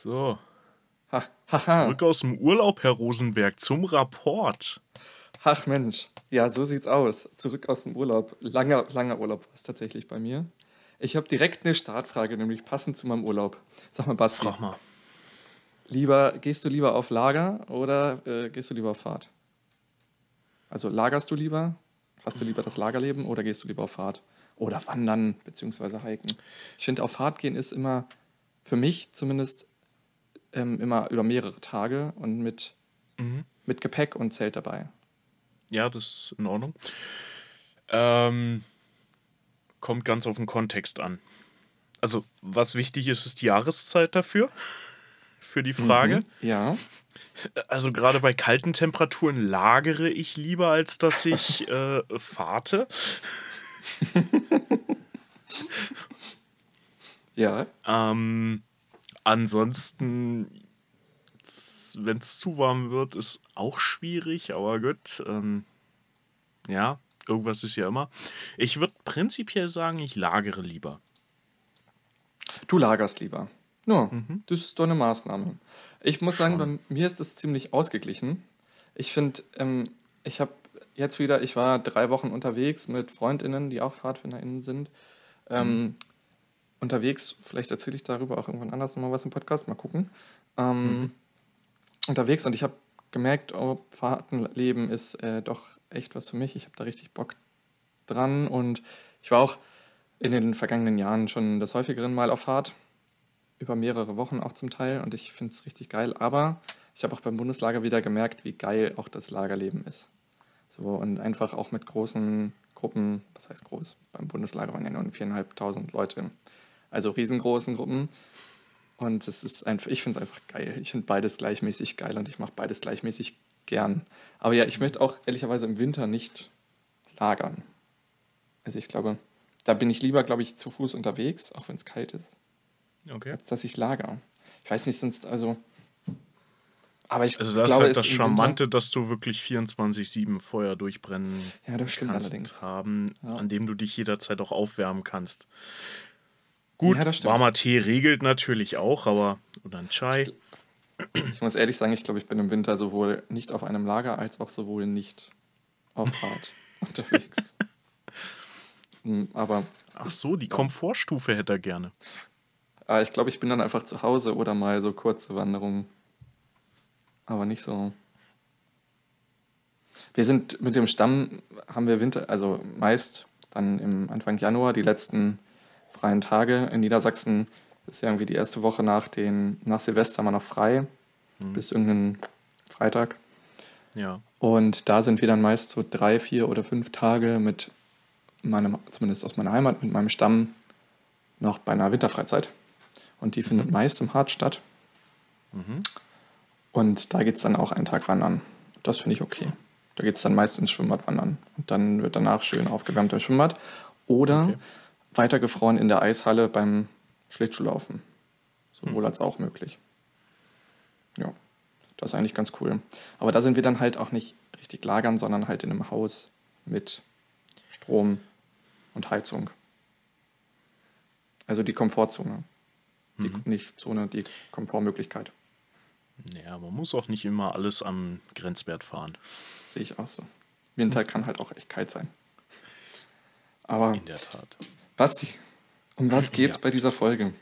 So. Ha, haha. Zurück aus dem Urlaub, Herr Rosenberg, zum Rapport. Ach Mensch, ja, so sieht's aus. Zurück aus dem Urlaub. Langer, langer Urlaub war es tatsächlich bei mir. Ich habe direkt eine Startfrage, nämlich passend zu meinem Urlaub. Sag mal, Basti, Frag mal. lieber, gehst du lieber auf Lager oder äh, gehst du lieber auf Fahrt? Also lagerst du lieber? Hast du lieber das Lagerleben oder gehst du lieber auf Fahrt? Oder wandern beziehungsweise hiken? Ich finde, auf Fahrt gehen ist immer, für mich zumindest, ähm, immer über mehrere Tage und mit, Mhm. mit Gepäck und Zelt dabei. Ja, das ist in Ordnung. Ähm, kommt ganz auf den Kontext an. Also, was wichtig ist, ist die Jahreszeit dafür. Für die Frage. Mhm. Ja. Also, gerade bei kalten Temperaturen lagere ich lieber, als dass ich äh, fahre. Ja. Ähm, ansonsten, wenn es zu warm wird, ist auch schwierig, aber gut. Ähm, ja, irgendwas ist ja immer. Ich würde prinzipiell sagen, ich lagere lieber. Du lagerst lieber. Ja, Mhm. das ist doch eine Maßnahme. Ich muss sagen, Schon. bei mir ist das ziemlich ausgeglichen. Ich finde, ähm, ich habe jetzt wieder, ich war drei Wochen unterwegs mit FreundInnen, die auch PfadfinderInnen sind. Ähm, Mhm. Unterwegs, vielleicht erzähle ich darüber auch irgendwann anders nochmal was im Podcast, mal gucken. Ähm, Mhm. Unterwegs und ich habe gemerkt, oh, Fahrtenleben ist äh, doch echt was für mich. Ich habe da richtig Bock dran und ich war auch in den vergangenen Jahren schon des häufigeren Mal auf Fahrt über mehrere Wochen auch zum Teil und ich finde es richtig geil. Aber ich habe auch beim Bundeslager wieder gemerkt, wie geil auch das Lagerleben ist. So und einfach auch mit großen Gruppen, was heißt groß? Beim Bundeslager waren ja nur viereinhalbtausend Leute, also riesengroßen Gruppen. Und es ist einfach, ich finde es einfach geil. Ich finde beides gleichmäßig geil und ich mache beides gleichmäßig gern. Aber ja, ich möchte auch ehrlicherweise im Winter nicht lagern. Also ich glaube, da bin ich lieber, glaube ich, zu Fuß unterwegs, auch wenn es kalt ist Okay. als dass ich lager. Ich weiß nicht, sonst, also. Aber ich Also, das ist glaube, halt es das im Charmante, dass du wirklich 24-7 Feuer durchbrennen ja, das stimmt kannst allerdings. haben, Ja. an dem du dich jederzeit auch aufwärmen kannst. Gut, Ja, warmer Tee regelt natürlich auch, aber oder ein Chai. Ich muss ehrlich sagen, ich glaube, ich bin im Winter sowohl nicht auf einem Lager als auch sowohl nicht auf Fahrt unterwegs. Hm, Aber Ach so, die Komfortstufe hätte er gerne. äh, ich glaube, ich bin dann einfach zu Hause oder mal so kurze Wanderungen. Aber nicht so. Wir sind mit dem Stamm, haben wir Winter, also meist dann im Anfang Januar, die letzten freien Tage in Niedersachsen ist ja irgendwie die erste Woche nach, den, nach Silvester mal noch frei, bis irgendeinen Freitag. Ja. Und da sind wir dann meist so drei, vier oder fünf Tage mit meinem, zumindest aus meiner Heimat, mit meinem Stamm noch bei einer Winterfreizeit. Und die findet meist im Harz statt. Mhm. Und da geht es dann auch einen Tag wandern. Das finde ich okay. Da geht es dann meist ins Schwimmbad wandern. Und dann wird danach schön aufgewärmt im Schwimmbad. Oder Okay. Weitergefroren in der Eishalle beim Schlittschuhlaufen. Sowohl als auch möglich. Ja, das ist eigentlich ganz cool. Aber da sind wir dann halt auch nicht richtig lagern, sondern halt in einem Haus mit Strom und Heizung. Also die Komfortzone. Die, Nicht Zone, die Komfortmöglichkeit. Ja, man muss auch nicht immer alles am Grenzwert fahren. Sehe ich auch so. Winter kann halt auch echt kalt sein. Aber In der Tat. Basti, um was geht's Ja. bei dieser Folge?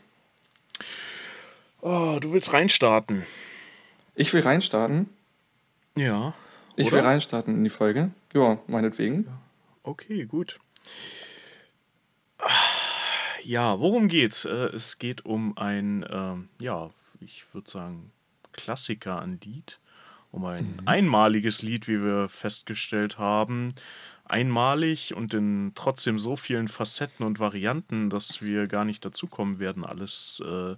Oh, du willst reinstarten. Ich will reinstarten. Ja. Ich oder? will reinstarten in die Folge. Ja, meinetwegen. Okay, gut. Ja, worum geht's? Äh, Es geht um ein, ähm, ja, ich würde sagen, Klassiker an Lied. Um ein einmaliges Lied, wie wir festgestellt haben. Einmalig und in trotzdem so vielen Facetten und Varianten, dass wir gar nicht dazu kommen werden, alles äh,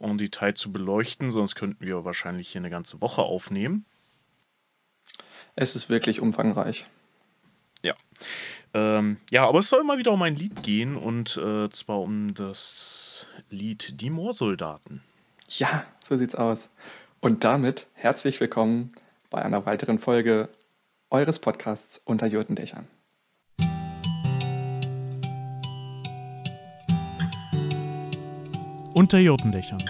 en Detail zu beleuchten. Sonst könnten wir wahrscheinlich hier eine ganze Woche aufnehmen. Es ist wirklich umfangreich. Ja. Ähm, ja, aber es soll immer wieder um ein Lied gehen und äh, zwar um das Lied Die Moorsoldaten. Ja, so sieht's aus. Und damit herzlich willkommen bei einer weiteren Folge eures Podcasts unter Jurtendächern. Unter Jotendächern.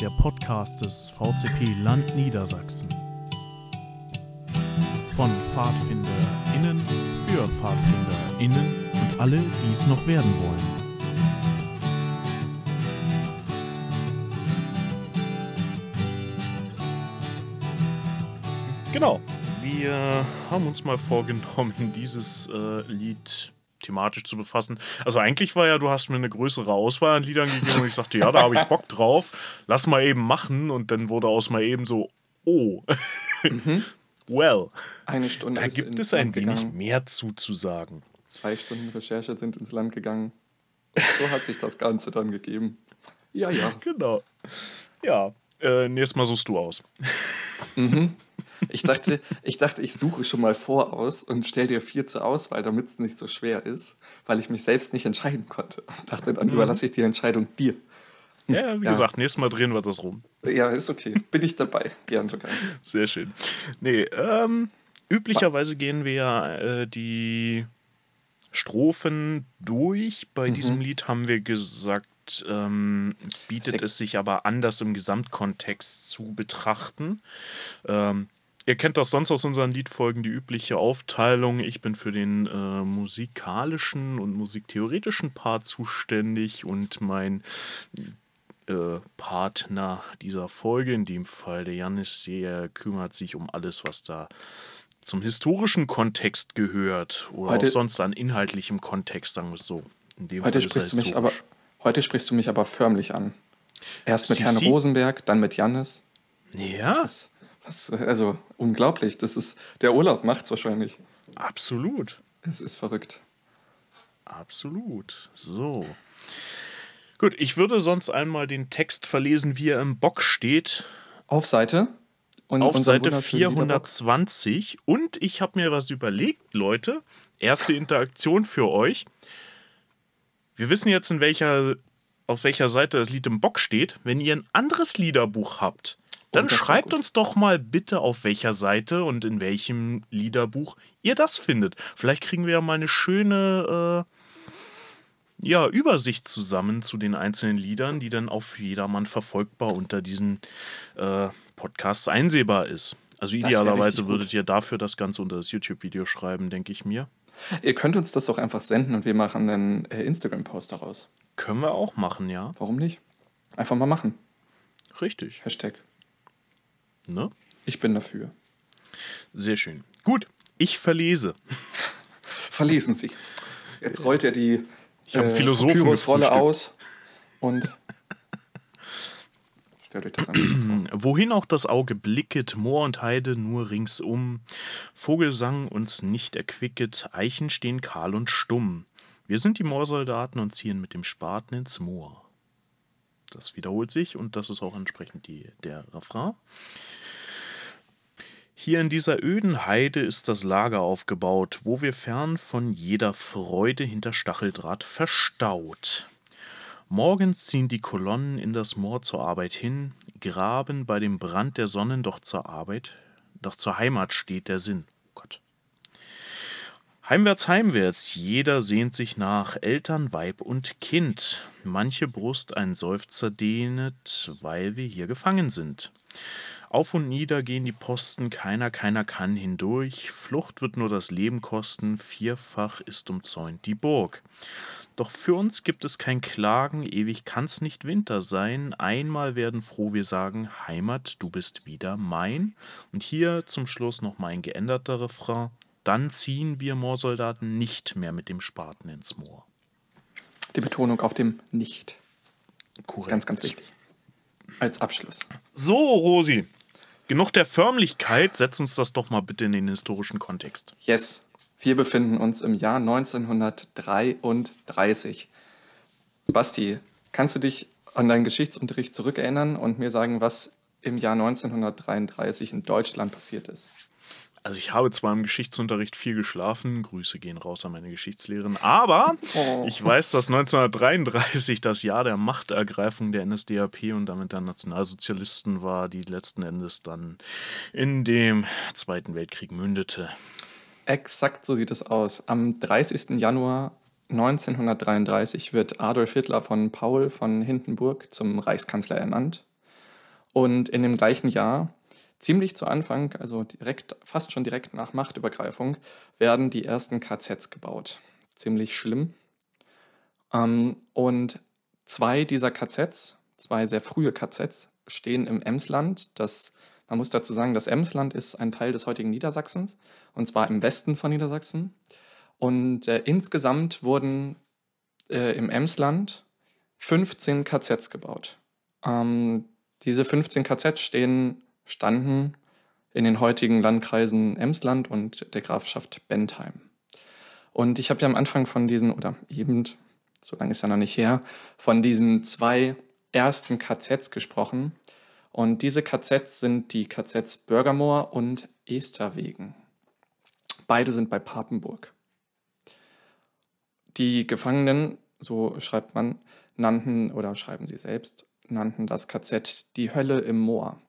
der Podcast des VCP Land Niedersachsen. Von PfadfinderInnen für PfadfinderInnen und alle, die es noch werden wollen. Genau, wir haben uns mal vorgenommen, dieses äh, Lied thematisch zu befassen. Also eigentlich war ja, du hast mir eine größere Auswahl an Liedern gegeben und ich sagte, ja, da habe ich Bock drauf, lass mal eben machen und dann wurde aus mal eben so, oh, mhm. well. Eine Stunde. Da gibt es ein wenig gegangen. mehr zuzusagen. Zwei Stunden Recherche sind ins Land gegangen. So hat sich das Ganze dann gegeben. Ja, ja. Genau. Ja, äh, nächstes Mal suchst du aus. Mhm. Ich dachte, ich dachte, ich suche schon mal voraus und stelle dir vier zur Auswahl, damit es nicht so schwer ist, weil ich mich selbst nicht entscheiden konnte. Und dachte, dann mhm. überlasse ich die Entscheidung dir. Ja, wie ja. gesagt, nächstes Mal drehen wir das rum. Ja, ist okay. Bin ich dabei. Gern sogar. Sehr schön. Nee, ähm, üblicherweise gehen wir ja äh, die Strophen durch. Bei mhm. diesem Lied haben wir gesagt, ähm, bietet es sich aber anders im Gesamtkontext zu betrachten. Ähm, Ihr kennt das sonst aus unseren Liedfolgen, die übliche Aufteilung. Ich bin für den äh, musikalischen und musiktheoretischen Part zuständig und mein äh, Partner dieser Folge, in dem Fall der Janis, der kümmert sich um alles, was da zum historischen Kontext gehört oder heute, auch sonst an inhaltlichem Kontext, sagen wir es so. heute, sprichst du mich aber, heute sprichst du mich aber förmlich an. Erst mit Sissi? Herrn Rosenberg, dann mit Janis. Ja. Das, das, also unglaublich. Das ist, der Urlaub macht es wahrscheinlich. Absolut. Es ist verrückt. Absolut. So. Gut, ich würde sonst einmal den Text verlesen, wie er im Bock steht. Auf Seite? Und auf Seite 420. Und ich habe mir was überlegt, Leute. Erste Interaktion für euch. Wir wissen jetzt, in welcher, auf welcher Seite das Lied im Bock steht. Wenn ihr ein anderes Liederbuch habt, dann schreibt uns doch mal bitte, auf welcher Seite und in welchem Liederbuch ihr das findet. Vielleicht kriegen wir ja mal eine schöne äh, ja, Übersicht zusammen zu den einzelnen Liedern, die dann auf jedermann verfolgbar unter diesen äh, Podcasts einsehbar ist. Also idealerweise würdet ihr dafür das Ganze unter das YouTube-Video schreiben, denke ich mir. Ihr könnt uns das doch einfach senden und wir machen einen äh, Instagram-Post daraus. Können wir auch machen, ja. Warum nicht? Einfach mal machen. Richtig. Hashtag. Ne? Ich bin dafür. Sehr schön. Gut, ich verlese. Verlesen Sie. Jetzt rollt er die äh, Philosophenrolle aus und stellt euch das an. Wohin auch das Auge blicket, Moor und Heide nur ringsum, Vogelsang uns nicht erquicket, Eichen stehen kahl und stumm. Wir sind die Moorsoldaten und ziehen mit dem Spaten ins Moor. Das wiederholt sich und das ist auch entsprechend die, der Refrain. Hier in dieser öden Heide ist das Lager aufgebaut, wo wir fern von jeder Freude hinter Stacheldraht verstaut. Morgens ziehen die Kolonnen in das Moor zur Arbeit hin, graben bei dem Brand der Sonnen doch zur Arbeit, doch zur Heimat steht der Sinn. Gott. Heimwärts, heimwärts, jeder sehnt sich nach Eltern, Weib und Kind. Manche Brust ein Seufzer dehnet, weil wir hier gefangen sind. Auf und nieder gehen die Posten, keiner, keiner kann hindurch. Flucht wird nur das Leben kosten, vierfach ist umzäunt die Burg. Doch für uns gibt es kein Klagen, ewig kann's nicht Winter sein. Einmal werden froh wir sagen, Heimat, du bist wieder mein. Und hier zum Schluss noch mal ein geänderter Refrain. Dann ziehen wir Moorsoldaten nicht mehr mit dem Spaten ins Moor. Die Betonung auf dem Nicht. Korrekt. Ganz, ganz wichtig. Als Abschluss. So, Rosi, genug der Förmlichkeit, setz uns das doch mal bitte in den historischen Kontext. Yes, wir befinden uns im Jahr 1933. Basti, kannst du dich an deinen Geschichtsunterricht zurückerinnern und mir sagen, was im Jahr 1933 in Deutschland passiert ist? Also ich habe zwar im Geschichtsunterricht viel geschlafen, Grüße gehen raus an meine Geschichtslehrerin, aber oh. ich weiß, dass 1933 das Jahr der Machtergreifung der NSDAP und damit der Nationalsozialisten war, die letzten Endes dann in dem Zweiten Weltkrieg mündete. Exakt so sieht es aus. Am 30. Januar 1933 wird Adolf Hitler von Paul von Hindenburg zum Reichskanzler ernannt. Und in dem gleichen Jahr, ziemlich zu Anfang, also direkt, fast schon direkt nach Machtübergreifung, werden die ersten KZs gebaut. Ziemlich schlimm. Ähm, und zwei dieser KZs, zwei sehr frühe KZs, stehen im Emsland. Das, man muss dazu sagen, das Emsland ist ein Teil des heutigen Niedersachsens, und zwar im Westen von Niedersachsen. Und äh, insgesamt wurden äh, im Emsland 15 KZs gebaut. Ähm, diese 15 KZs stehen, standen in den heutigen Landkreisen Emsland und der Grafschaft Bentheim. Und ich habe ja am Anfang von diesen, oder eben, so lange ist ja noch nicht her, von diesen zwei ersten KZs gesprochen. Und diese KZs sind die KZs Bürgermoor und Esterwegen. Beide sind bei Papenburg. Die Gefangenen, so schreibt man, nannten oder schreiben sie selbst, nannten das KZ die Hölle im Moor.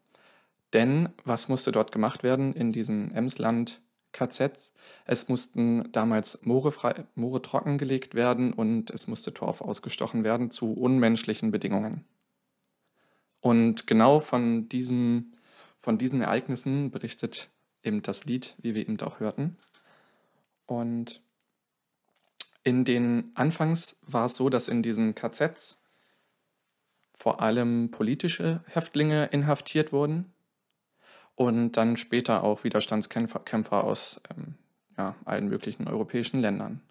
Denn was musste dort gemacht werden in diesen Emsland KZs? Es mussten damals Moore, frei, Moore trockengelegt werden und es musste Torf ausgestochen werden zu unmenschlichen Bedingungen. Und genau von, diesem, von diesen Ereignissen berichtet eben das Lied, wie wir eben auch hörten. Und in den Anfangs war es so, dass in diesen KZs vor allem politische Häftlinge inhaftiert wurden und dann später auch Widerstandskämpfer aus ähm, ja, allen möglichen europäischen Ländern.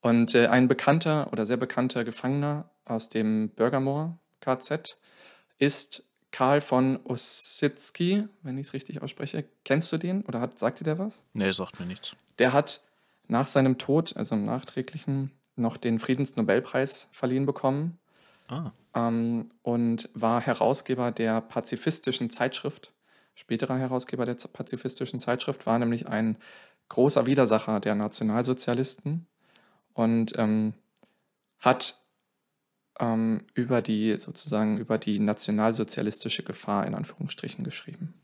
Und äh, ein bekannter oder sehr bekannter Gefangener aus dem Bürgermoor KZ ist Karl von Ossitsky, wenn ich es richtig ausspreche. Kennst du den oder hat, sagt dir der was? Nee, sagt mir nichts. Der hat nach seinem Tod, also im nachträglichen, noch den Friedensnobelpreis verliehen bekommen. Ah. Ähm, und war Herausgeber der pazifistischen Zeitschrift. Späterer Herausgeber der pazifistischen Zeitschrift war nämlich ein großer Widersacher der Nationalsozialisten und ähm, hat ähm, über die sozusagen über die nationalsozialistische Gefahr in Anführungsstrichen geschrieben.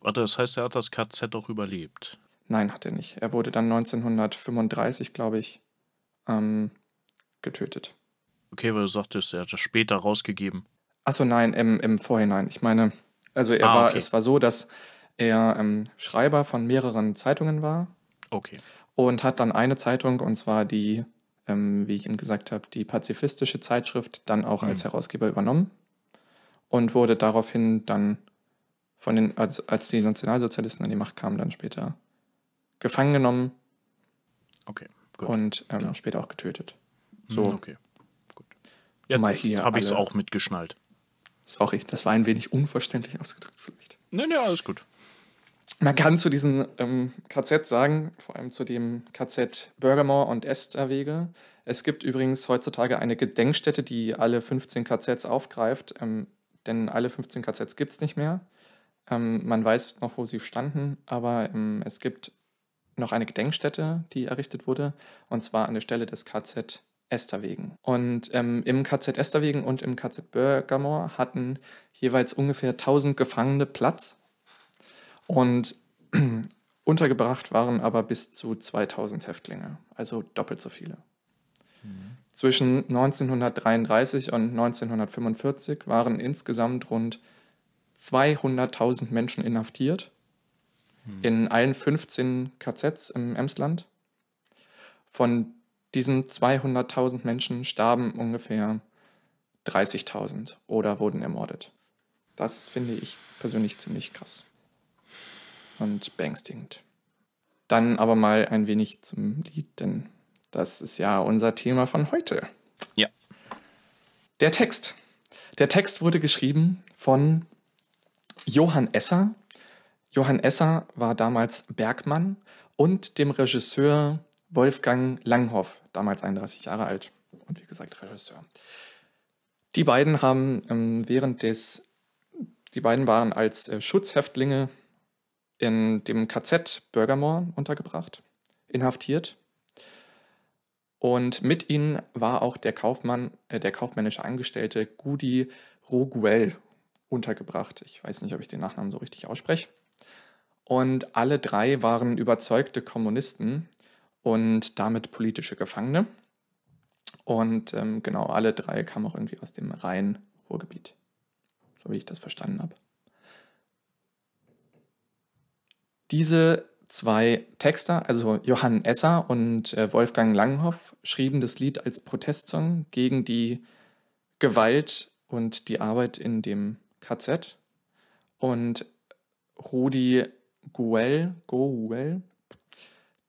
Warte, das heißt, er hat das KZ auch überlebt? Nein, hat er nicht. Er wurde dann 1935, glaube ich, ähm, getötet. Okay, weil du sagtest, er hat das später rausgegeben. Achso, nein, im, im Vorhinein. Ich meine, also er ah, war, okay. es war so, dass er ähm, Schreiber von mehreren Zeitungen war. Okay. Und hat dann eine Zeitung, und zwar die ähm, wie ich Ihnen gesagt habe, die pazifistische Zeitschrift dann auch als mhm. Herausgeber übernommen und wurde daraufhin dann von den, als, als die Nationalsozialisten an die Macht kamen, dann später gefangen genommen. Okay, gut. Und ähm, später auch getötet. Mhm, so. Okay, gut. Jetzt habe ich es auch mitgeschnallt. Sorry, das war ein wenig unverständlich ausgedrückt vielleicht. Nee, nee, alles gut. Man kann zu diesen ähm, KZ sagen, vor allem zu dem KZ Bürgermoor und Esterwege. Es gibt übrigens heutzutage eine Gedenkstätte, die alle 15 KZs aufgreift, ähm, denn alle 15 KZs gibt es nicht mehr. Ähm, man weiß noch, wo sie standen, aber ähm, es gibt noch eine Gedenkstätte, die errichtet wurde, und zwar an der Stelle des KZ Esterwegen. Und ähm, im KZ Esterwegen und im KZ Bürgermoor hatten jeweils ungefähr 1000 Gefangene Platz und untergebracht waren aber bis zu 2000 Häftlinge, also doppelt so viele. Mhm. Zwischen 1933 und 1945 waren insgesamt rund 200.000 Menschen inhaftiert mhm. in allen 15 KZs im Emsland. Von diesen 200.000 Menschen starben ungefähr 30.000 oder wurden ermordet. Das finde ich persönlich ziemlich krass und beängstigend. Dann aber mal ein wenig zum Lied, denn das ist ja unser Thema von heute. Ja. Der Text. Der Text wurde geschrieben von Johann Esser. Johann Esser war damals Bergmann und dem Regisseur Wolfgang Langhoff, damals 31 Jahre alt und wie gesagt Regisseur. Die beiden haben ähm, während des, die beiden waren als äh, Schutzhäftlinge in dem KZ Bürgermoor untergebracht, inhaftiert. Und mit ihnen war auch der Kaufmann, äh, der kaufmännische Angestellte Gudi Roguel untergebracht. Ich weiß nicht, ob ich den Nachnamen so richtig ausspreche. Und alle drei waren überzeugte Kommunisten und damit politische Gefangene. Und ähm, genau, alle drei kamen auch irgendwie aus dem Rhein-Ruhrgebiet. so wie ich das verstanden habe. Diese zwei Texter, also Johann Esser und äh, Wolfgang Langhoff, schrieben das Lied als Protestsong gegen die Gewalt und die Arbeit in dem KZ. Und Rudi Guel, Goel,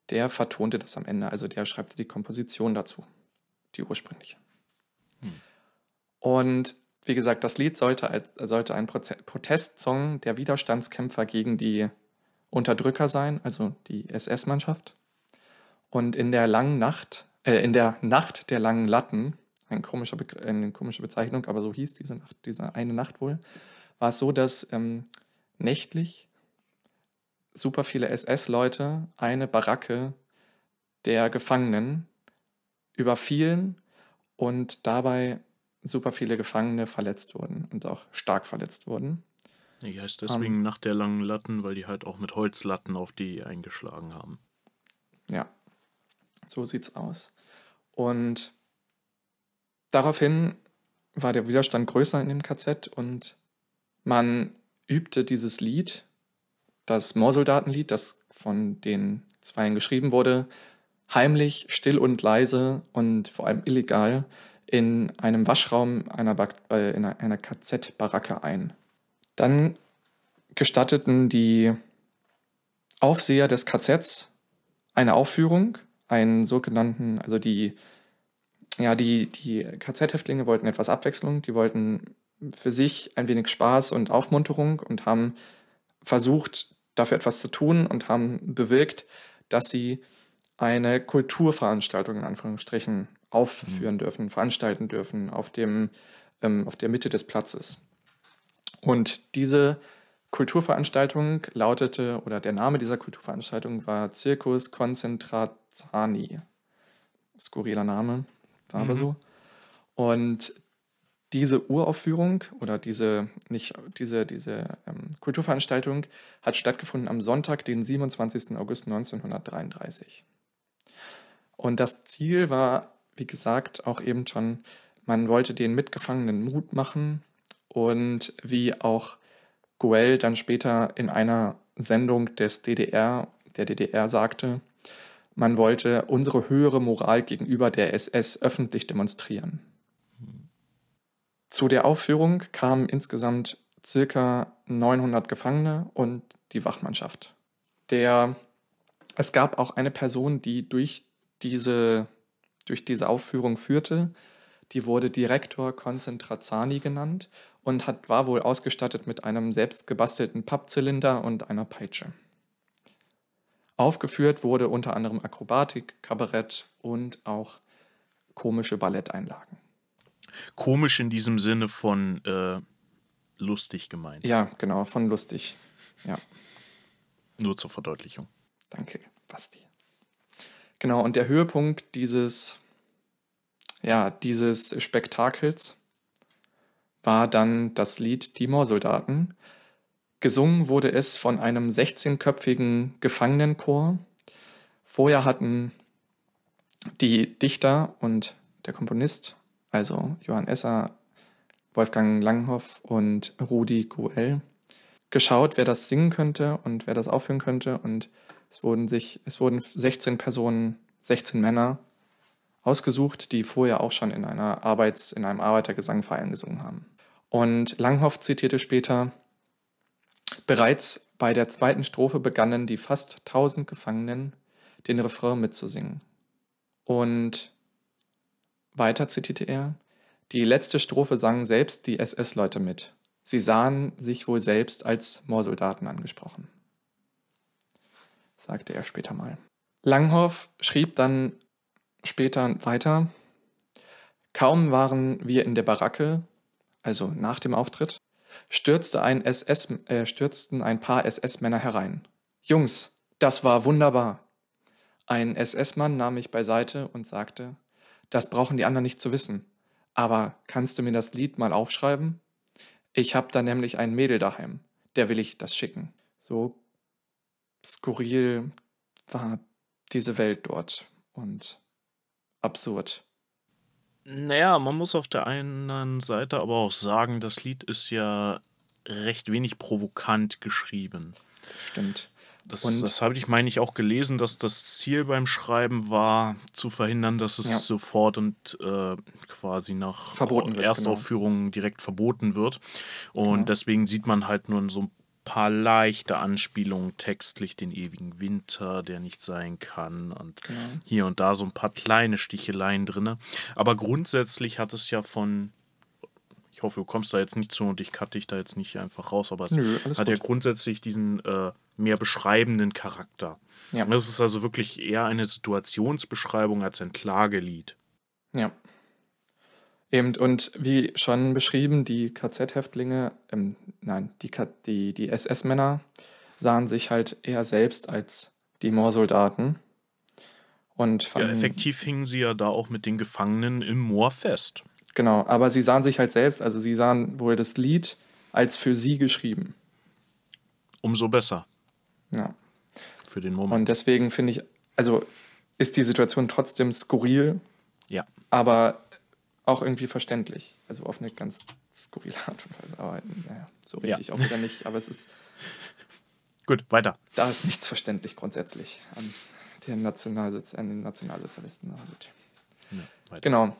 der vertonte das am Ende, also der schreibt die Komposition dazu, die ursprüngliche. Hm. Und wie gesagt, das Lied sollte, sollte ein Protestsong der Widerstandskämpfer gegen die Unterdrücker sein, also die SS-Mannschaft. Und in der langen Nacht, äh, in der Nacht der langen Latten, ein komischer eine komische Bezeichnung, aber so hieß diese Nacht, diese eine Nacht wohl, war es so, dass ähm, nächtlich super viele SS-Leute eine Baracke der Gefangenen überfielen und dabei super viele Gefangene verletzt wurden und auch stark verletzt wurden. Die heißt deswegen um, Nacht der langen Latten, weil die halt auch mit Holzlatten auf die eingeschlagen haben. Ja, so sieht's aus. Und daraufhin war der Widerstand größer in dem KZ und man übte dieses Lied, das Moorsoldatenlied, das von den Zweien geschrieben wurde, heimlich, still und leise und vor allem illegal in einem Waschraum einer, in einer KZ-Baracke ein. Dann gestatteten die Aufseher des KZs eine Aufführung, einen sogenannten, also die, ja, die, die KZ-Häftlinge wollten etwas Abwechslung, die wollten für sich ein wenig Spaß und Aufmunterung und haben versucht, dafür etwas zu tun und haben bewirkt, dass sie eine Kulturveranstaltung in Anführungsstrichen aufführen mhm. dürfen, veranstalten dürfen auf, dem, ähm, auf der Mitte des Platzes. Und diese Kulturveranstaltung lautete, oder der Name dieser Kulturveranstaltung war Circus Concentrazani. Skurriler Name, war mhm. aber so. Und diese Uraufführung oder diese, nicht, diese, diese ähm, Kulturveranstaltung hat stattgefunden am Sonntag, den 27. August 1933. Und das Ziel war, wie gesagt, auch eben schon, man wollte den Mitgefangenen Mut machen, und wie auch Goel dann später in einer Sendung des DDR, der DDR sagte, man wollte unsere höhere Moral gegenüber der SS öffentlich demonstrieren. Zu der Aufführung kamen insgesamt circa 900 Gefangene und die Wachmannschaft. Der, es gab auch eine Person, die durch diese, durch diese Aufführung führte. Die wurde Direktor Concentrazani genannt und hat, war wohl ausgestattet mit einem selbst gebastelten Pappzylinder und einer Peitsche. Aufgeführt wurde unter anderem Akrobatik, Kabarett und auch komische Balletteinlagen. Komisch in diesem Sinne von äh, lustig gemeint. Ja, genau, von lustig. Ja. Nur zur Verdeutlichung. Danke, Basti. Genau, und der Höhepunkt dieses, ja, dieses Spektakels war dann das Lied Die Moorsoldaten. Gesungen wurde es von einem 16-köpfigen Gefangenenchor. Vorher hatten die Dichter und der Komponist, also Johann Esser, Wolfgang Langhoff und Rudi Guel, geschaut, wer das singen könnte und wer das aufführen könnte. Und es wurden sich, es wurden 16 Personen, 16 Männer ausgesucht, die vorher auch schon in einer Arbeits-, in einem Arbeitergesangverein gesungen haben. Und Langhoff zitierte später, bereits bei der zweiten Strophe begannen die fast tausend Gefangenen, den Refrain mitzusingen. Und weiter zitierte er, die letzte Strophe sangen selbst die SS-Leute mit. Sie sahen sich wohl selbst als Moorsoldaten angesprochen. Sagte er später mal. Langhoff schrieb dann später weiter, kaum waren wir in der Baracke, also nach dem Auftritt, stürzte ein SS, äh, stürzten ein paar SS-Männer herein. Jungs, das war wunderbar. Ein SS-Mann nahm mich beiseite und sagte, das brauchen die anderen nicht zu wissen. Aber kannst du mir das Lied mal aufschreiben? Ich hab da nämlich ein Mädel daheim. Der will ich das schicken. So skurril war diese Welt dort und absurd. Naja, man muss auf der einen Seite aber auch sagen, das Lied ist ja recht wenig provokant geschrieben. Stimmt. Das, Und- das habe ich, meine ich, auch gelesen, dass das Ziel beim Schreiben war, zu verhindern, dass es Ja. sofort und äh, quasi nach Verboten wird, Erstaufführung direkt verboten wird. Und Genau. deswegen sieht man halt nur so ein paar leichte Anspielungen textlich, den ewigen Winter, der nicht sein kann und Genau. hier und da so ein paar kleine Sticheleien drin. Aber grundsätzlich hat es ja von, ich hoffe, du kommst da jetzt nicht zu und ich cutte dich da jetzt nicht einfach raus, aber es Nö, hat ja gut. grundsätzlich diesen äh, mehr beschreibenden Charakter. Ja. Das ist also wirklich eher eine Situationsbeschreibung als ein Klagelied. Ja. Eben, und wie schon beschrieben, die KZ-Häftlinge, ähm, nein, die, die, die SS-Männer sahen sich halt eher selbst als die Moorsoldaten. Und Ja, effektiv hingen sie ja da auch mit den Gefangenen im Moor fest. Genau, aber sie sahen sich halt selbst, also sie sahen wohl das Lied als für sie geschrieben. Umso besser Ja. für den Moment. Und deswegen finde ich, also ist die Situation trotzdem skurril, ja. aber auch irgendwie verständlich. Also auf eine ganz skurrile Art und Weise. Aber naja, so Ja. richtig auch wieder nicht. Aber es ist, Gut, weiter. da ist nichts verständlich grundsätzlich an den, Nationalsozi an den Nationalsozialisten. Ja. Genau.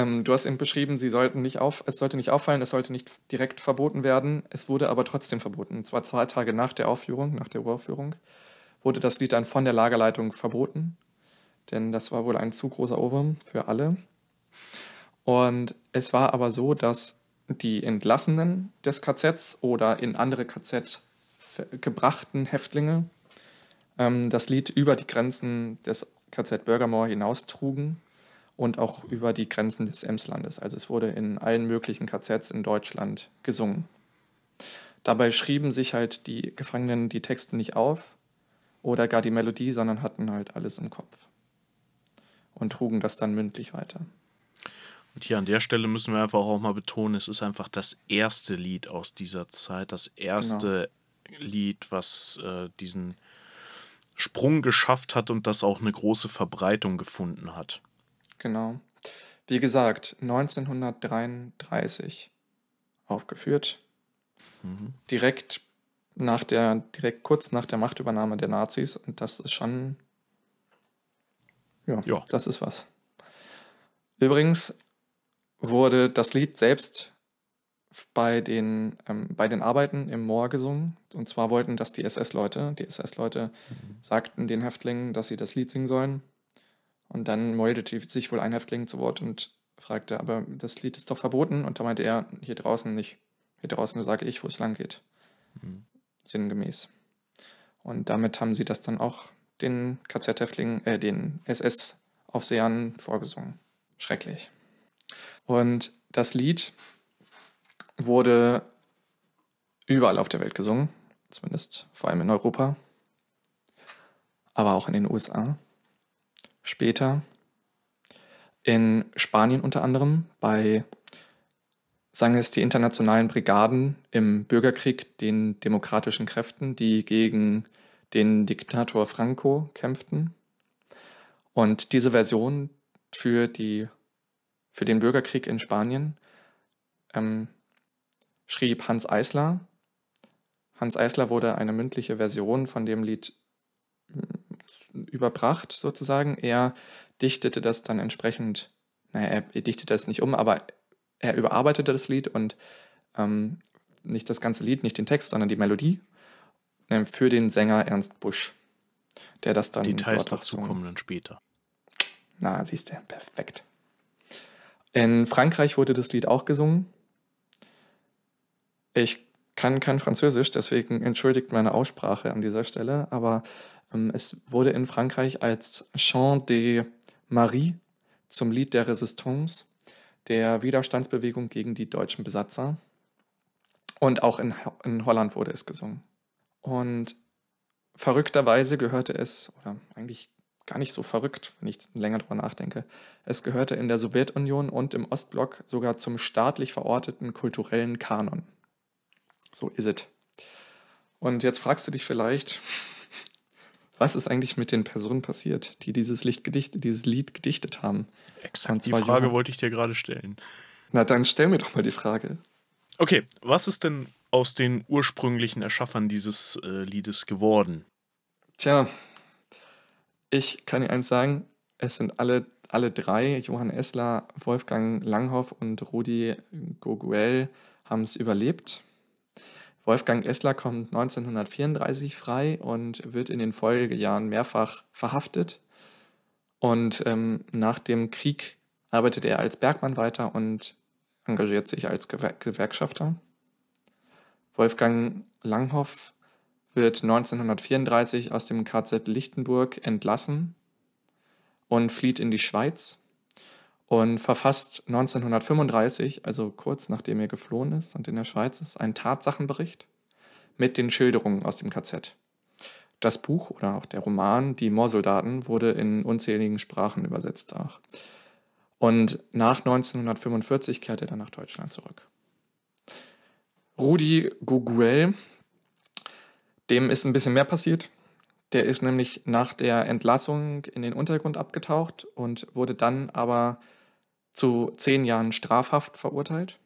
Ähm, du hast eben beschrieben, sie sollten nicht auf, es sollte nicht auffallen, es sollte nicht direkt verboten werden. Es wurde aber trotzdem verboten. Und zwar zwei Tage nach der Aufführung, nach der Uraufführung, wurde das Lied dann von der Lagerleitung verboten. Denn das war wohl ein zu großer Ohrwurm für alle. Und es war aber so, dass die Entlassenen des KZs oder in andere KZ gebrachten Häftlinge ähm, das Lied über die Grenzen des KZ Bürgermoor hinaustrugen und auch über die Grenzen des Emslandes. Also es wurde in allen möglichen KZs in Deutschland gesungen. Dabei schrieben sich halt die Gefangenen die Texte nicht auf oder gar die Melodie, sondern hatten halt alles im Kopf und trugen das dann mündlich weiter. Und hier an der Stelle müssen wir einfach auch mal betonen, es ist einfach das erste Lied aus dieser Zeit, das erste Lied, was äh, diesen Sprung geschafft hat und das auch eine große Verbreitung gefunden hat. Genau. Wie gesagt, 1933 aufgeführt. Mhm. Direkt nach der, direkt kurz nach der Machtübernahme der Nazis. Und das ist schon. Ja, Ja. das ist was. Übrigens wurde das Lied selbst bei den, ähm, bei den Arbeiten im Moor gesungen. Und zwar wollten das die SS-Leute. Die SS-Leute sagten den Häftlingen, dass sie das Lied singen sollen. Und dann meldete sich wohl ein Häftling zu Wort und fragte, aber das Lied ist doch verboten. Und da meinte er, hier draußen nicht. Hier draußen sage ich, wo es lang geht. Mhm. Sinngemäß. Und damit haben sie das dann auch den KZ-Häftlingen, äh, den SS-Aufsehern vorgesungen. Schrecklich. Und das Lied wurde überall auf der Welt gesungen, zumindest vor allem in Europa, aber auch in den USA. Später in Spanien unter anderem bei sang es die internationalen Brigaden im Bürgerkrieg den demokratischen Kräften, die gegen den Diktator Franco kämpften. Und diese Version für, die, für den Bürgerkrieg in Spanien ähm, schrieb Hans Eisler. Hans Eisler wurde eine mündliche Version von dem Lied überbracht, sozusagen. Er dichtete das dann entsprechend, naja, er, dichtete das nicht um, aber er überarbeitete das Lied und ähm, nicht das ganze Lied, nicht den Text, sondern die Melodie ähm, für den Sänger Ernst Busch, der das dann Details dazu kommen dann später. Na, siehst du, perfekt. In Frankreich wurde das Lied auch gesungen. Ich kann kein Französisch, deswegen entschuldigt meine Aussprache an dieser Stelle, aber ähm, es wurde in Frankreich als Chant de Marie zum Lied der Resistance, der Widerstandsbewegung gegen die deutschen Besatzer. Und auch in, Ho- in Holland wurde es gesungen. Und verrückterweise gehörte es, oder eigentlich gar nicht so verrückt, wenn ich länger drüber nachdenke. Es gehörte in der Sowjetunion und im Ostblock sogar zum staatlich verorteten kulturellen Kanon. So ist es. Und jetzt fragst du dich vielleicht, was ist eigentlich mit den Personen passiert, die dieses, Lied gedichtet, dieses Lied gedichtet haben? Exakt, die Frage Johann wollte ich dir gerade stellen. Na, dann stell mir doch mal die Frage. Okay, was ist denn aus den ursprünglichen Erschaffern dieses äh, Liedes geworden? Tja, ich kann dir eins sagen, es sind alle, alle drei, Johann Essler, Wolfgang Langhoff und Rudi Goguel, haben es überlebt. Wolfgang Essler kommt 1934 frei und wird in den Folgejahren mehrfach verhaftet. Und ähm, nach dem Krieg arbeitet er als Bergmann weiter und engagiert sich als Gewer Gewerkschafter. Wolfgang Langhoff wird 1934 aus dem KZ Lichtenburg entlassen und flieht in die Schweiz und verfasst 1935, also kurz nachdem er geflohen ist und in der Schweiz ist, einen Tatsachenbericht mit den Schilderungen aus dem KZ. Das Buch oder auch der Roman Die Moorsoldaten wurde in unzähligen Sprachen übersetzt auch. Und nach 1945 kehrt er dann nach Deutschland zurück. Rudi Guguel, dem ist ein bisschen mehr passiert. Der ist nämlich nach der Entlassung in den Untergrund abgetaucht und wurde dann aber zu zehn Jahren Strafhaft verurteilt.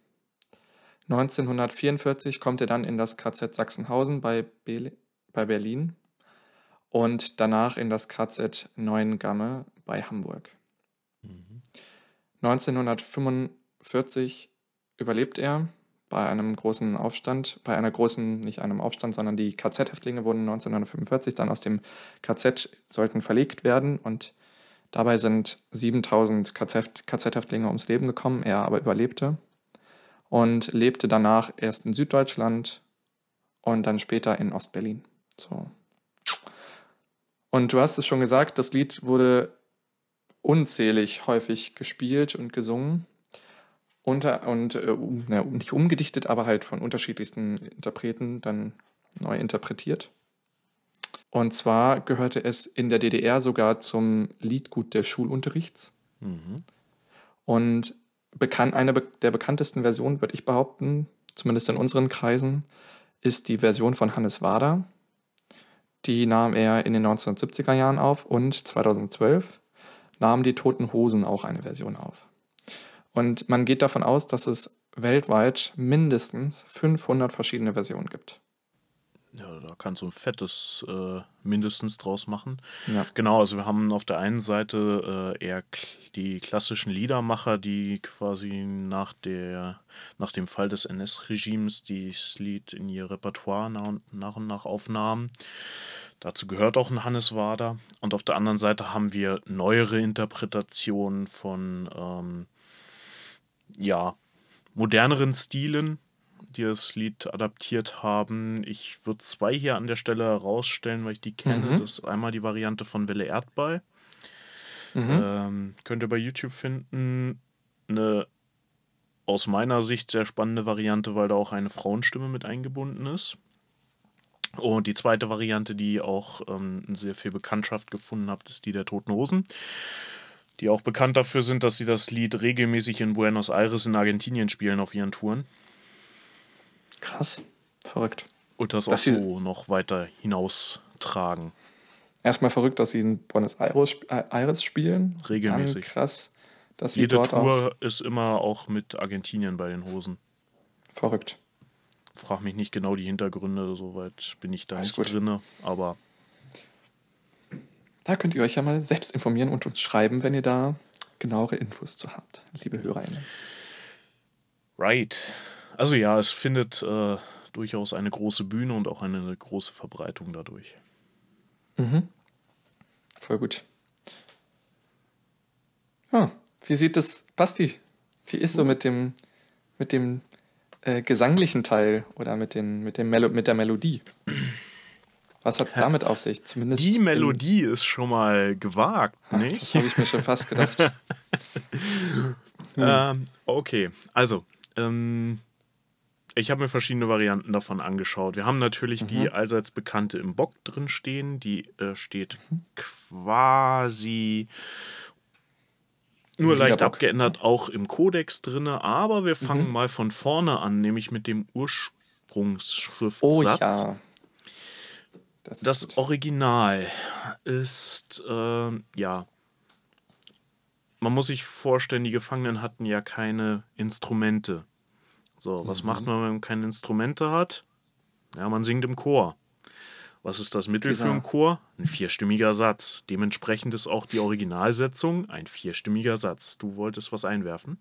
1944 kommt er dann in das KZ Sachsenhausen bei, Be bei Berlin und danach in das KZ Neuengamme bei Hamburg. Mhm. 1945 überlebt er bei einem großen Aufstand, bei einer großen, nicht einem Aufstand, sondern die KZ-Häftlinge wurden 1945 dann aus dem KZ, sollten verlegt werden und Dabei sind 7000 KZ-Häftlinge ums Leben gekommen, er aber überlebte und lebte danach erst in Süddeutschland und dann später in Ostberlin. So. Und du hast es schon gesagt, das Lied wurde unzählig häufig gespielt und gesungen. Unter, und äh, na, nicht umgedichtet, aber halt von unterschiedlichsten Interpreten dann neu interpretiert. Und zwar gehörte es in der DDR sogar zum Liedgut des Schulunterrichts. Mhm. Und bekannt, eine der bekanntesten Versionen, würde ich behaupten, zumindest in unseren Kreisen, ist die Version von Hannes Wader. Die nahm er in den 1970er Jahren auf und 2012 nahmen die Toten Hosen auch eine Version auf. Und man geht davon aus, dass es weltweit mindestens 500 verschiedene Versionen gibt. Ja, da kannst du ein fettes äh, mindestens draus machen. Ja. Genau, also wir haben auf der einen Seite äh, eher die klassischen Liedermacher, die quasi nach, der, nach dem Fall des NS-Regimes das Lied in ihr Repertoire nach und, nach und nach aufnahmen. Dazu gehört auch ein Hannes Wader. Und auf der anderen Seite haben wir neuere Interpretationen von ähm, ja, moderneren Stilen, die das Lied adaptiert haben. Ich würde zwei hier an der Stelle herausstellen, weil ich die kenne. Mhm. Das ist einmal die Variante von Welle Erdball. Mhm. Ähm, könnt ihr bei YouTube finden. Eine aus meiner Sicht sehr spannende Variante, weil da auch eine Frauenstimme mit eingebunden ist. Und die zweite Variante, die auch ähm, sehr viel Bekanntschaft gefunden hat, ist die der Toten Hosen. Die auch bekannt dafür sind, dass sie das Lied regelmäßig in Buenos Aires in Argentinien spielen auf ihren Touren. Krass. Verrückt. Und das dass auch so noch weiter hinaustragen. Erstmal verrückt, dass sie in Buenos Aires, Aires spielen. Regelmäßig. Dann krass, dass sie Jede dort Tour ist immer auch mit Argentinien bei den Hosen. Verrückt. Frag mich nicht genau die Hintergründe, soweit bin ich da Alles nicht drin, aber. Da könnt ihr euch ja mal selbst informieren und uns schreiben, wenn ihr da genauere Infos zu habt, liebe HörerInnen. Right. Also ja, es findet äh, durchaus eine große Bühne und auch eine große Verbreitung dadurch. Mhm. Voll gut. Ja, wie sieht das, Basti? Wie ist so mit dem, mit dem äh, gesanglichen Teil oder mit, den, mit, dem Melo mit der Melodie? Was hat es damit auf sich? Zumindest Die Melodie ist schon mal gewagt, Ach, nicht? Das habe ich mir schon fast gedacht. hm. ähm, okay, also ähm, ich habe mir verschiedene Varianten davon angeschaut. Wir haben natürlich mhm. die allseits bekannte im Bock drin stehen. Die äh, steht mhm. quasi nur leicht abgeändert auch im Kodex drin. Aber wir fangen mhm. mal von vorne an, nämlich mit dem Ursprungsschriftsatz. Oh, ja. Das, das Original ist, äh, ja, man muss sich vorstellen, die Gefangenen hatten ja keine Instrumente. So, was mhm. macht man, wenn man keine Instrumente hat? Ja, man singt im Chor. Was ist das Mittel Dieser. für einen Chor? Ein vierstimmiger Satz. Dementsprechend ist auch die Originalsetzung ein vierstimmiger Satz. Du wolltest was einwerfen?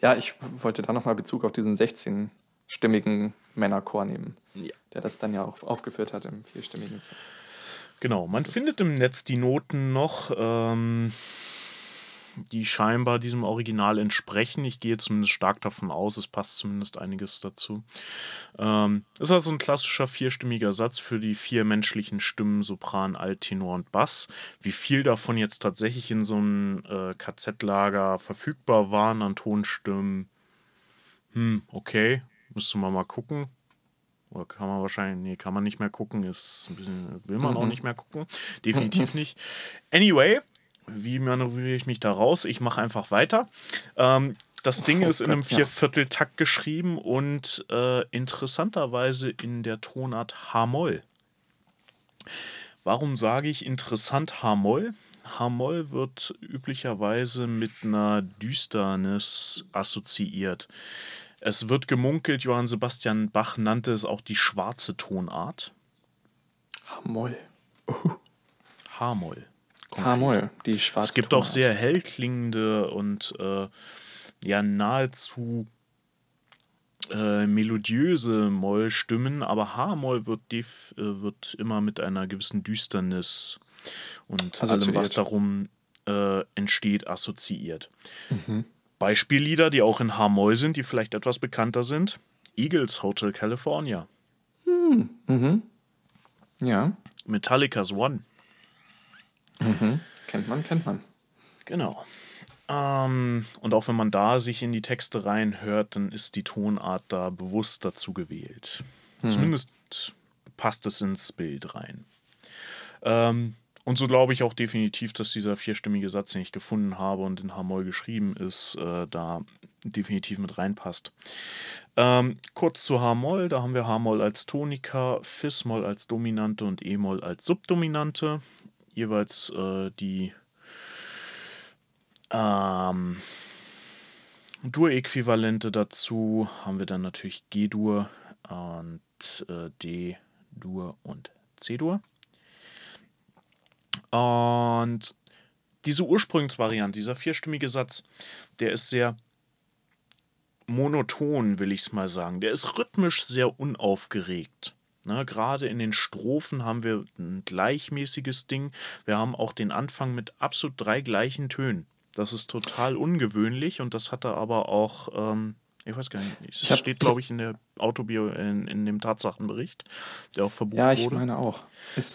Ja, ich wollte da nochmal Bezug auf diesen 16-stimmigen Männerchor nehmen, ja. der das dann ja auch aufgeführt hat im vierstimmigen Satz. Genau, man findet im Netz die Noten noch. Ähm, die scheinbar diesem Original entsprechen. Ich gehe zumindest stark davon aus, es passt zumindest einiges dazu. Ähm, ist also ein klassischer vierstimmiger Satz für die vier menschlichen Stimmen Sopran, Alt, Tenor und Bass. Wie viel davon jetzt tatsächlich in so einem äh, KZ-Lager verfügbar waren an Tonstimmen, hm, okay, müsste man mal gucken. Oder kann man wahrscheinlich, nee, kann man nicht mehr gucken, ist bisschen, will man mhm. auch nicht mehr gucken. Definitiv nicht. Anyway, wie manövriere ich mich da raus? Ich mache einfach weiter. Ähm, das Ding oh, ist in einem Viervierteltakt geschrieben und äh, interessanterweise in der Tonart H-Moll. Warum sage ich interessant H-Moll? H-Moll wird üblicherweise mit einer Düsternis assoziiert. Es wird gemunkelt, Johann Sebastian Bach nannte es auch die schwarze Tonart. H-Moll. H-Moll. H-Moll, die schwarze Es gibt Tonart. auch sehr hell klingende und äh, ja nahezu äh, melodiöse Mollstimmen, aber H-Moll wird, äh, wird immer mit einer gewissen Düsternis und allem, was darum äh, entsteht, assoziiert. Mhm. Beispiellieder, die auch in H-Moll sind, die vielleicht etwas bekannter sind: Eagles Hotel California. Mhm. Mhm. Ja. Metallica's One. Mhm. Kennt man, kennt man. Genau. Ähm, und auch wenn man da sich in die Texte reinhört, dann ist die Tonart da bewusst dazu gewählt. Mhm. Zumindest passt es ins Bild rein. Ähm, und so glaube ich auch definitiv, dass dieser vierstimmige Satz, den ich gefunden habe und in H-Moll geschrieben ist, äh, da definitiv mit reinpasst. Ähm, kurz zu H-Moll, da haben wir H-Moll als Tonika, Fis-Moll als Dominante und E-Moll als Subdominante jeweils äh, die ähm, Dur-Äquivalente dazu haben wir dann natürlich G-Dur und äh, D-Dur und C-Dur. Und diese Ursprungsvariante, dieser vierstimmige Satz, der ist sehr monoton, will ich es mal sagen. Der ist rhythmisch sehr unaufgeregt. Ne, Gerade in den Strophen haben wir ein gleichmäßiges Ding. Wir haben auch den Anfang mit absolut drei gleichen Tönen. Das ist total ungewöhnlich und das hat er aber auch, ähm, ich weiß gar nicht, es hab, steht, glaube ich, in der Autobio, in, in dem Tatsachenbericht, der auch verbucht wurde. Ja, ich wurde, meine auch.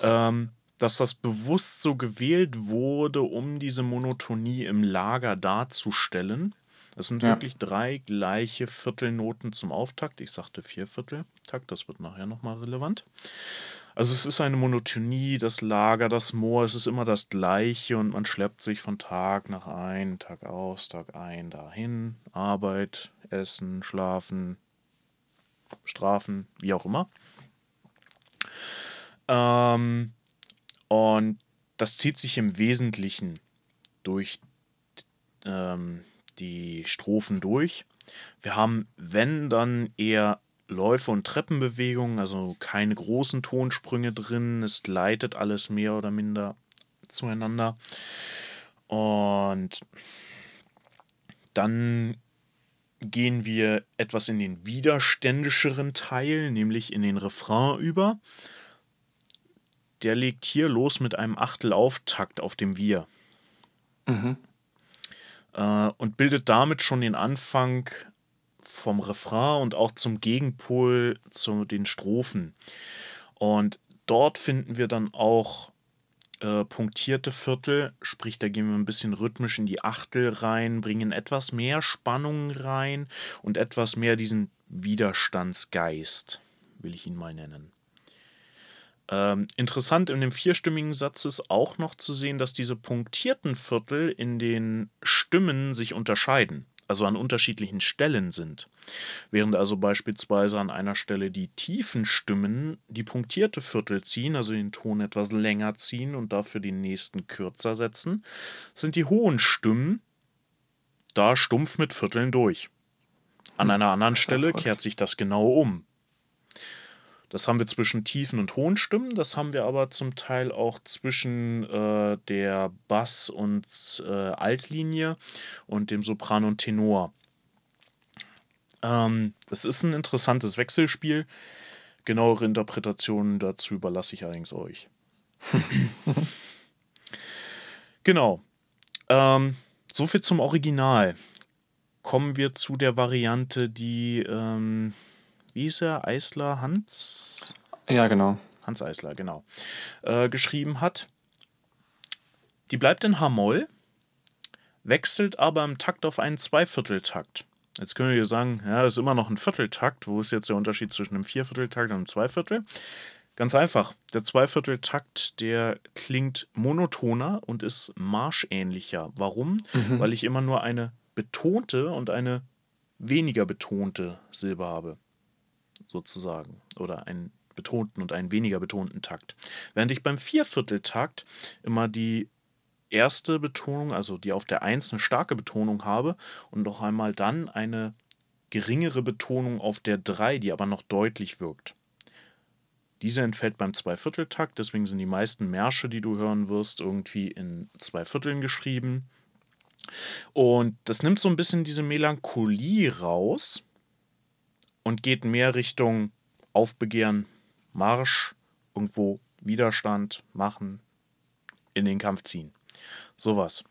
Ähm, dass das bewusst so gewählt wurde, um diese Monotonie im Lager darzustellen. Es sind ja. wirklich drei gleiche Viertelnoten zum Auftakt. Ich sagte Viervierteltakt, das wird nachher nochmal relevant. Also es ist eine Monotonie, das Lager, das Moor, es ist immer das gleiche und man schleppt sich von Tag nach ein, Tag aus, Tag ein, dahin, Arbeit, Essen, Schlafen, Strafen, wie auch immer. Ähm, und das zieht sich im Wesentlichen durch ähm, die Strophen durch. Wir haben, wenn, dann eher Läufe und Treppenbewegungen, also keine großen Tonsprünge drin. Es gleitet alles mehr oder minder zueinander. Und dann gehen wir etwas in den widerständischeren Teil, nämlich in den Refrain über. Der legt hier los mit einem Achtelauftakt auf dem Wir. Mhm äh, und bildet damit schon den Anfang vom Refrain und auch zum Gegenpol zu den Strophen. Und dort finden wir dann auch äh, punktierte Viertel, sprich, da gehen wir ein bisschen rhythmisch in die Achtel rein, bringen etwas mehr Spannung rein und etwas mehr diesen Widerstandsgeist, will ich ihn mal nennen. Ähm, interessant in dem vierstimmigen Satz ist auch noch zu sehen, dass diese punktierten Viertel in den Stimmen sich unterscheiden. also an unterschiedlichen Stellen sind. Während also beispielsweise an einer Stelle die tiefen Stimmen die punktierte Viertel ziehen, also den Ton etwas länger ziehen und dafür den nächsten kürzer setzen, sind die hohen Stimmen da stumpf mit Vierteln durch. An hm, einer anderen Stelle kehrt sich das genau um. Das haben wir zwischen tiefen und hohen Stimmen, das haben wir aber zum Teil auch zwischen äh, der Bass- und äh, Altlinie und dem Sopran und Tenor. Ähm, das ist ein interessantes Wechselspiel. Genauere Interpretationen dazu überlasse ich allerdings euch. genau. Ähm, Soviel zum Original. Kommen wir zu der Variante, die ähm, wie hieß er, Eisler Hans? Ja, genau. Hans Eisler, genau. Äh, geschrieben hat. Die bleibt in H-Moll, wechselt aber im Takt auf einen Zweivierteltakt. Jetzt können wir sagen, ja, das ist immer noch ein Vierteltakt. Wo ist jetzt der Unterschied zwischen einem Viervierteltakt und einem Zweiviertel? Ganz einfach. Der Zweivierteltakt, der klingt monotoner und ist marschähnlicher. Warum? Mhm. Weil ich immer nur eine betonte und eine weniger betonte Silbe habe sozusagen. Oder einen betonten und einen weniger betonten Takt. Während ich beim Viervierteltakt immer die erste Betonung, also die auf der Eins eine starke Betonung habe und noch einmal dann eine geringere Betonung auf der 3, die aber noch deutlich wirkt. Diese entfällt beim Zweivierteltakt, deswegen sind die meisten Märsche, die du hören wirst, irgendwie in zwei Vierteln geschrieben. Und das nimmt so ein bisschen diese Melancholie raus und geht mehr Richtung Aufbegehren, Marsch, irgendwo Widerstand machen, in den Kampf ziehen. Sowas.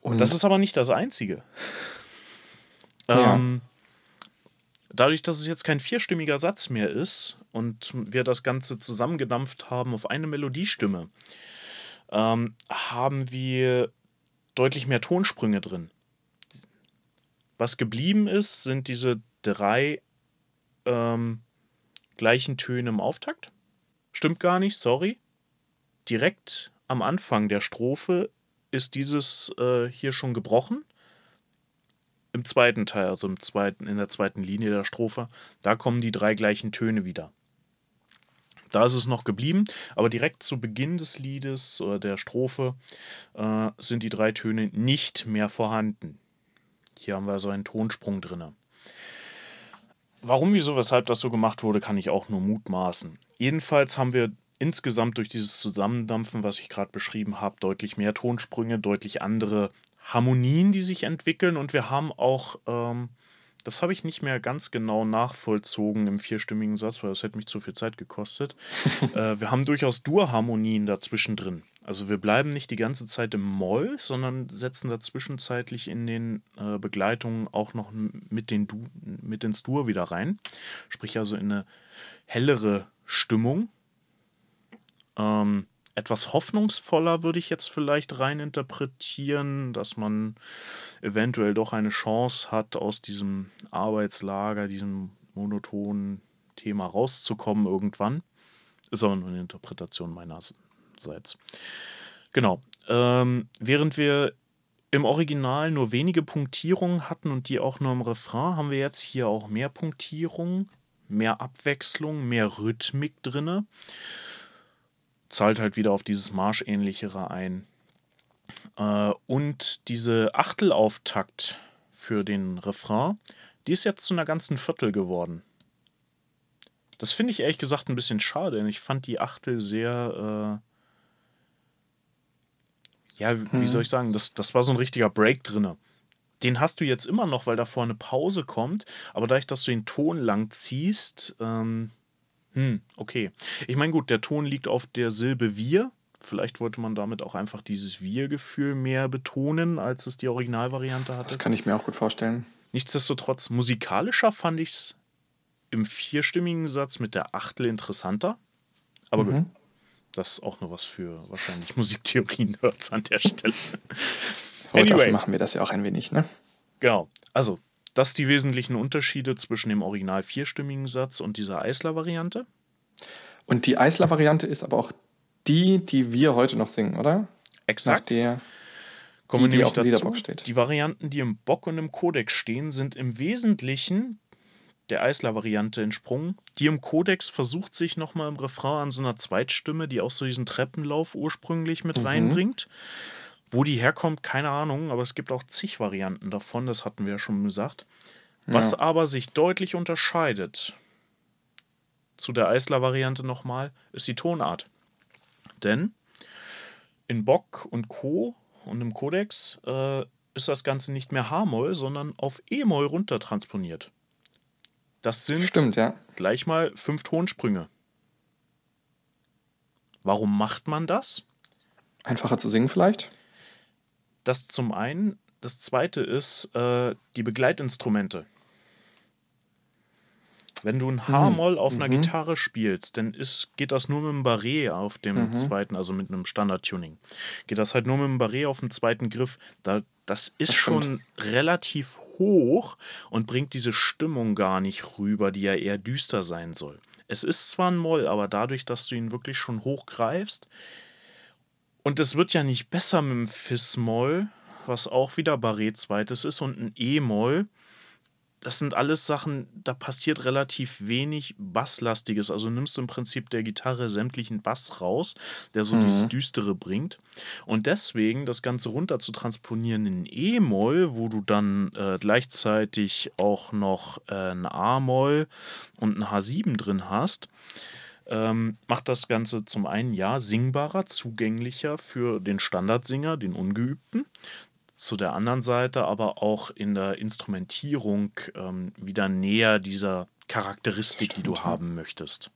Und das ist aber nicht das Einzige. Ja. Ähm, dadurch, dass es jetzt kein vierstimmiger Satz mehr ist und wir das Ganze zusammengedampft haben auf eine Melodiestimme, ähm, haben wir deutlich mehr Tonsprünge drin. Was geblieben ist, sind diese drei ähm, gleichen Töne im Auftakt. Stimmt gar nicht, sorry. Direkt am Anfang der Strophe ist dieses äh, hier schon gebrochen. Im zweiten Teil, also im zweiten, in der zweiten Linie der Strophe, da kommen die drei gleichen Töne wieder. Da ist es noch geblieben, aber direkt zu Beginn des Liedes oder der Strophe äh, sind die drei Töne nicht mehr vorhanden. Hier haben wir so einen Tonsprung drin. Warum, wieso, weshalb das so gemacht wurde, kann ich auch nur mutmaßen. Jedenfalls haben wir insgesamt durch dieses Zusammendampfen, was ich gerade beschrieben habe, deutlich mehr Tonsprünge, deutlich andere Harmonien, die sich entwickeln und wir haben auch, ähm, das habe ich nicht mehr ganz genau nachvollzogen im vierstimmigen Satz, weil das hätte mich zu viel Zeit gekostet. äh, wir haben durchaus Dur-Harmonien dazwischen drin. Also wir bleiben nicht die ganze Zeit im Moll, sondern setzen da zwischenzeitlich in den äh, Begleitungen auch noch mit, den du mit ins Dur wieder rein. Sprich also in eine hellere Stimmung. Ähm, etwas hoffnungsvoller würde ich jetzt vielleicht rein interpretieren, dass man eventuell doch eine Chance hat, aus diesem Arbeitslager, diesem monotonen Thema rauszukommen irgendwann. Ist aber nur eine Interpretation meinerseits abseits. Genau. Ähm, während wir im Original nur wenige Punktierungen hatten und die auch nur im Refrain, haben wir jetzt hier auch mehr Punktierungen, mehr Abwechslung, mehr Rhythmik drin. Zahlt halt wieder auf dieses Marschähnlichere ein. Äh, und diese Achtelauftakt für den Refrain, die ist jetzt zu einer ganzen Viertel geworden. Das finde ich ehrlich gesagt ein bisschen schade, denn ich fand die Achtel sehr äh, ja, wie hm. soll ich sagen, das, das war so ein richtiger Break drin. Den hast du jetzt immer noch, weil davor eine Pause kommt, aber dadurch, dass du den Ton lang ziehst, ähm, hm, okay. Ich meine, gut, der Ton liegt auf der Silbe wir. Vielleicht wollte man damit auch einfach dieses Wir-Gefühl mehr betonen, als es die Originalvariante hatte. Das kann ich mir auch gut vorstellen. Nichtsdestotrotz, musikalischer fand ich es im vierstimmigen Satz mit der Achtel interessanter. Aber mhm. gut. Das ist auch nur was für wahrscheinlich Musiktheorien-Nerds an der Stelle. Heute anyway. machen wir das ja auch ein wenig, ne? Genau. Also, das die wesentlichen Unterschiede zwischen dem original vierstimmigen Satz und dieser Eisler-Variante. Und die Eisler-Variante ist aber auch die, die wir heute noch singen, oder? Exakt. Nach der Kommen die, wir nämlich die dazu. Steht. Die Varianten, die im Bock und im Codex stehen, sind im Wesentlichen der Eisler-Variante entsprungen. Die im Codex versucht sich nochmal im Refrain an so einer Zweitstimme, die auch so diesen Treppenlauf ursprünglich mit mhm. reinbringt. Wo die herkommt, keine Ahnung, aber es gibt auch zig Varianten davon, das hatten wir ja schon gesagt. Was ja. aber sich deutlich unterscheidet zu der Eisler-Variante nochmal, ist die Tonart. Denn in Bock und Co. und im Codex äh, ist das Ganze nicht mehr H-Moll, sondern auf E-Moll runtertransponiert. Das sind Stimmt, ja. gleich mal fünf Tonsprünge. Warum macht man das? Einfacher zu singen vielleicht? Das zum einen. Das zweite ist äh, die Begleitinstrumente. Wenn du ein H-Moll auf einer mhm. Gitarre spielst, dann ist, geht das nur mit einem Barré auf dem mhm. zweiten, also mit einem Standard-Tuning. Geht das halt nur mit einem Barré auf dem zweiten Griff. Da, das ist das schon relativ hoch und bringt diese Stimmung gar nicht rüber, die ja eher düster sein soll. Es ist zwar ein Moll, aber dadurch, dass du ihn wirklich schon hochgreifst, und es wird ja nicht besser mit dem Fis-Moll, was auch wieder Barré zweites ist, und ein E-Moll, das sind alles Sachen, da passiert relativ wenig Basslastiges. Also nimmst du im Prinzip der Gitarre sämtlichen Bass raus, der so mhm. dieses Düstere bringt. Und deswegen das Ganze runter zu transponieren in E-Moll, wo du dann äh, gleichzeitig auch noch äh, ein A-Moll und ein H7 drin hast, ähm, macht das Ganze zum einen ja singbarer, zugänglicher für den Standardsinger, den Ungeübten zu der anderen Seite aber auch in der Instrumentierung ähm, wieder näher dieser Charakteristik, Stimmt, die du haben möchtest.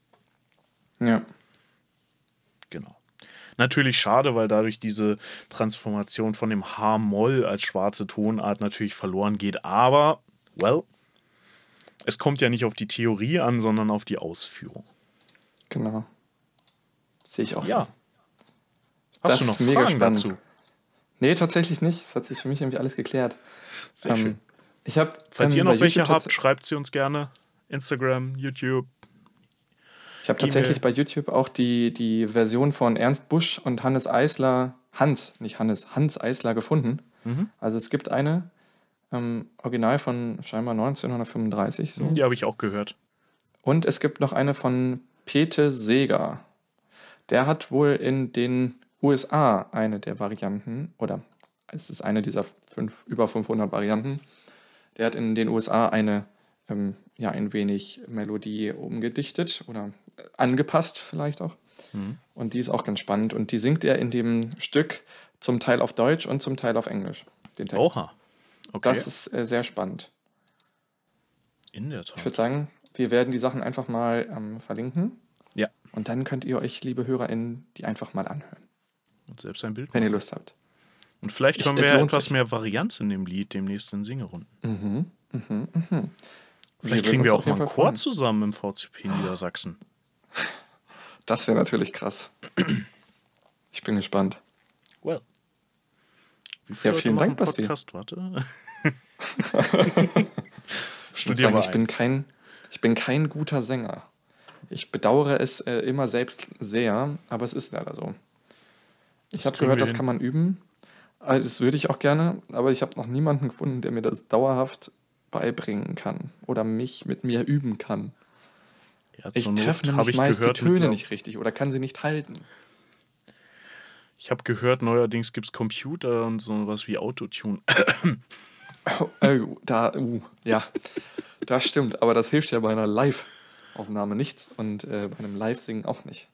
Ja. Genau. Natürlich schade, weil dadurch diese Transformation von dem H-Moll als schwarze Tonart natürlich verloren geht. Aber, well, es kommt ja nicht auf die Theorie an, sondern auf die Ausführung. Genau. Sehe ich auch ja. so. Hast das du noch Fragen spannend. dazu? Nee, tatsächlich nicht. Es hat sich für mich irgendwie alles geklärt. Sehr ähm, schön. Ich hab, Falls ähm, ihr noch welche habt, schreibt sie uns gerne. Instagram, YouTube. Ich habe tatsächlich bei YouTube auch die, die Version von Ernst Busch und Hannes Eisler, Hans, nicht Hannes, Hans Eisler gefunden. Mhm. Also es gibt eine, ähm, Original von scheinbar 1935. So. Die habe ich auch gehört. Und es gibt noch eine von Pete Seeger. Der hat wohl in den USA eine der Varianten, oder es ist eine dieser fünf, über 500 Varianten. Der hat in den USA eine, ähm, ja, ein wenig Melodie umgedichtet oder äh, angepasst vielleicht auch. Mhm. Und die ist auch ganz spannend. Und die singt er in dem Stück zum Teil auf Deutsch und zum Teil auf Englisch, den Text. Oha. Okay. Das ist äh, sehr spannend. In der Tat. Ich würde sagen, wir werden die Sachen einfach mal ähm, verlinken. Ja. Und dann könnt ihr euch, liebe HörerInnen, die einfach mal anhören. Und selbst ein Bild. Wenn ihr Lust habt. Und vielleicht haben wir ja etwas sich. mehr Varianz in dem Lied demnächst in Singerunden. Mhm, mhm, mhm. Vielleicht wir kriegen wir auch mal einen Chor freuen. zusammen im VCP Niedersachsen. Das wäre natürlich krass. Ich bin gespannt. Well. Wie viel ja, vielen Dank, Basti. Podcast? Warte. ich muss sagen, ich bin, kein, ich bin kein guter Sänger. Ich bedauere es äh, immer selbst sehr, aber es ist leider so. Ich habe gehört, das kann man üben. Also, das würde ich auch gerne, aber ich habe noch niemanden gefunden, der mir das dauerhaft beibringen kann oder mich mit mir üben kann. Ja, ich treffe nämlich meist die Töne nicht richtig oder kann sie nicht halten. Ich habe gehört, neuerdings gibt es Computer und so was wie Autotune. oh, oh, da, uh, ja, das stimmt, aber das hilft ja bei einer Live-Aufnahme nichts und äh, bei einem Live-Singen auch nicht.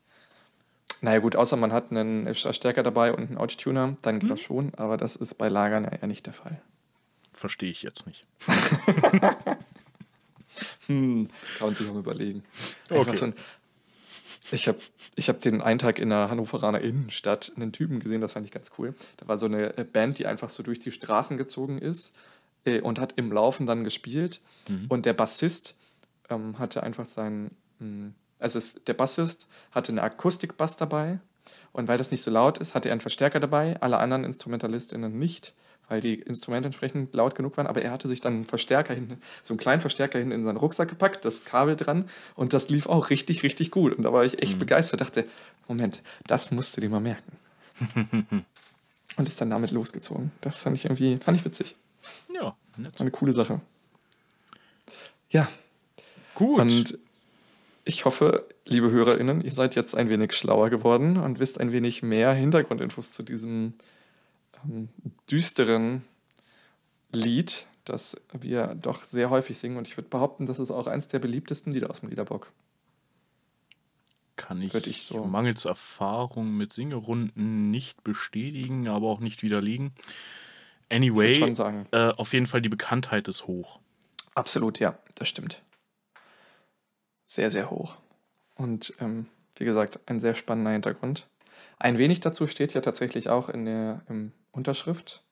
Naja gut, außer man hat einen Verstärker dabei und einen Autotuner, dann geht hm. das schon, aber das ist bei Lagern ja eher nicht der Fall. Verstehe ich jetzt nicht. hm, kann man sich noch überlegen. Okay. So ein, ich habe ich hab den einen Tag in der Hannoveraner Innenstadt einen Typen gesehen, das fand ich ganz cool. Da war so eine äh, Band, die einfach so durch die Straßen gezogen ist äh, und hat im Laufen dann gespielt. Mhm. Und der Bassist ähm, hatte einfach sein, mh, hm, also es, der Bassist hatte einen Akustikbass dabei und weil das nicht so laut ist, hatte er einen Verstärker dabei, alle anderen InstrumentalistInnen nicht, weil die Instrumente entsprechend laut genug waren, aber er hatte sich dann einen Verstärker hinten, so einen kleinen Verstärker hinten in seinen Rucksack gepackt, das Kabel dran und das lief auch richtig, richtig gut und da war ich echt mhm. begeistert, dachte, Moment, das musst du dir mal merken. Und ist dann damit losgezogen. Das fand ich irgendwie, fand ich witzig. Ja, nett. War eine coole Sache. Ja. Gut. Und ich hoffe, liebe HörerInnen, ihr seid jetzt ein wenig schlauer geworden und wisst ein wenig mehr Hintergrundinfos zu diesem ähm, düsteren Lied, das wir doch sehr häufig singen. Und ich würde behaupten, das ist auch eins der beliebtesten Lieder aus dem Liederbock. Kann ich, ich so- mangels Erfahrung mit Singerunden nicht bestätigen, aber auch nicht widerlegen. Anyway, äh, auf jeden Fall die Bekanntheit ist hoch. Absolut, ja, das stimmt. Sehr, sehr hoch. Und ähm, wie gesagt, ein sehr spannender Hintergrund. Ein wenig dazu steht ja tatsächlich auch in der im Unterschrift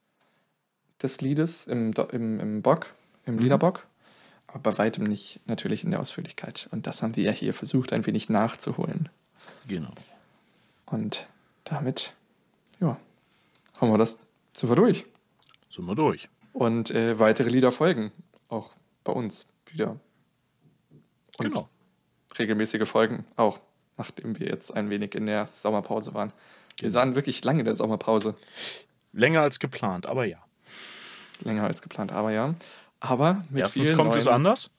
des Liedes, im, im, im Bock, im Mhm. Liederbock, aber bei weitem nicht natürlich in der Ausführlichkeit. Und das haben wir ja hier versucht, ein wenig nachzuholen. Genau. Und damit, ja, haben wir das super durch. Sind wir durch. Und äh, weitere Lieder folgen, auch bei uns wieder. Und Genau. Regelmäßige Folgen auch, nachdem wir jetzt ein wenig in der Sommerpause waren. Wir Genau. sahen wirklich lange in der Sommerpause. Länger als geplant, aber ja. Länger als geplant, aber ja. Aber mit Erstens kommt neuen es anders.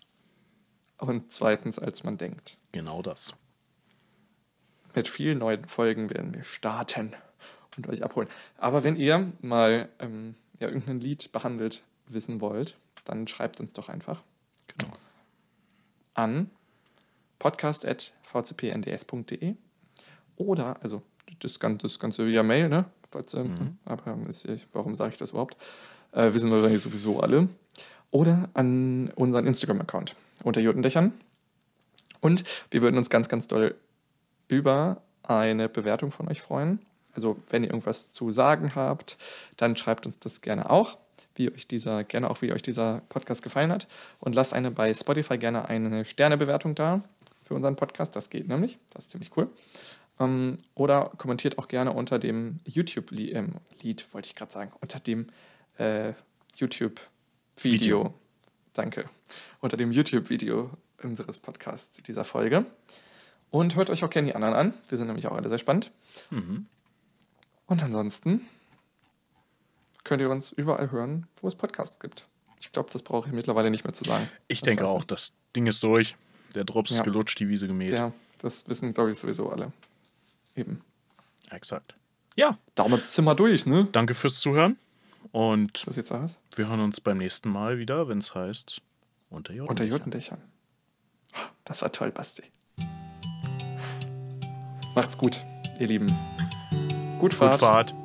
und zweitens, als man denkt. Genau das. Mit vielen neuen Folgen werden wir starten und euch abholen. Aber wenn ihr mal ähm, ja, irgendein Lied behandelt wissen wollt, dann schreibt uns doch einfach Genau. an podcast.vcpnds.de oder, also das Ganze, das Ganze via Mail, ne? Falls, ähm, Mhm. Aber ist, warum sage ich das überhaupt? Äh, wissen wir wahrscheinlich sowieso alle. Oder an unseren Instagram-Account unter Jotendächern. Und wir würden uns ganz, ganz doll über eine Bewertung von euch freuen. Also wenn ihr irgendwas zu sagen habt, dann schreibt uns das gerne auch, wie euch dieser, gerne auch, wie euch dieser Podcast gefallen hat. Und lasst eine bei Spotify gerne eine Sternebewertung da für unseren Podcast. Das geht nämlich. Das ist ziemlich cool. Ähm, oder kommentiert auch gerne unter dem YouTube-Lied, ähm, wollte ich gerade sagen, unter dem äh, YouTube-Video. Video. Danke. Unter dem YouTube-Video unseres Podcasts dieser Folge. Und hört euch auch gerne die anderen an. Die sind nämlich auch alle sehr spannend. Mhm. Und ansonsten könnt ihr uns überall hören, wo es Podcasts gibt. Ich glaube, das brauche ich mittlerweile nicht mehr zu sagen. Ich denke weiß auch, nicht. das Ding ist durch. Der Drops Ja. ist gelutscht, die Wiese gemäht. Ja, das wissen, glaube ich, sowieso alle. Eben. Exakt. Ja, Damit sind wir durch, ne? danke fürs Zuhören. Und Was jetzt aus? wir hören uns beim nächsten Mal wieder, wenn es heißt Unter Jotendächern. Unter Jotendächern. Das war toll, Basti. Macht's gut, ihr Lieben. Gut Gut Fahrt. Fahrt.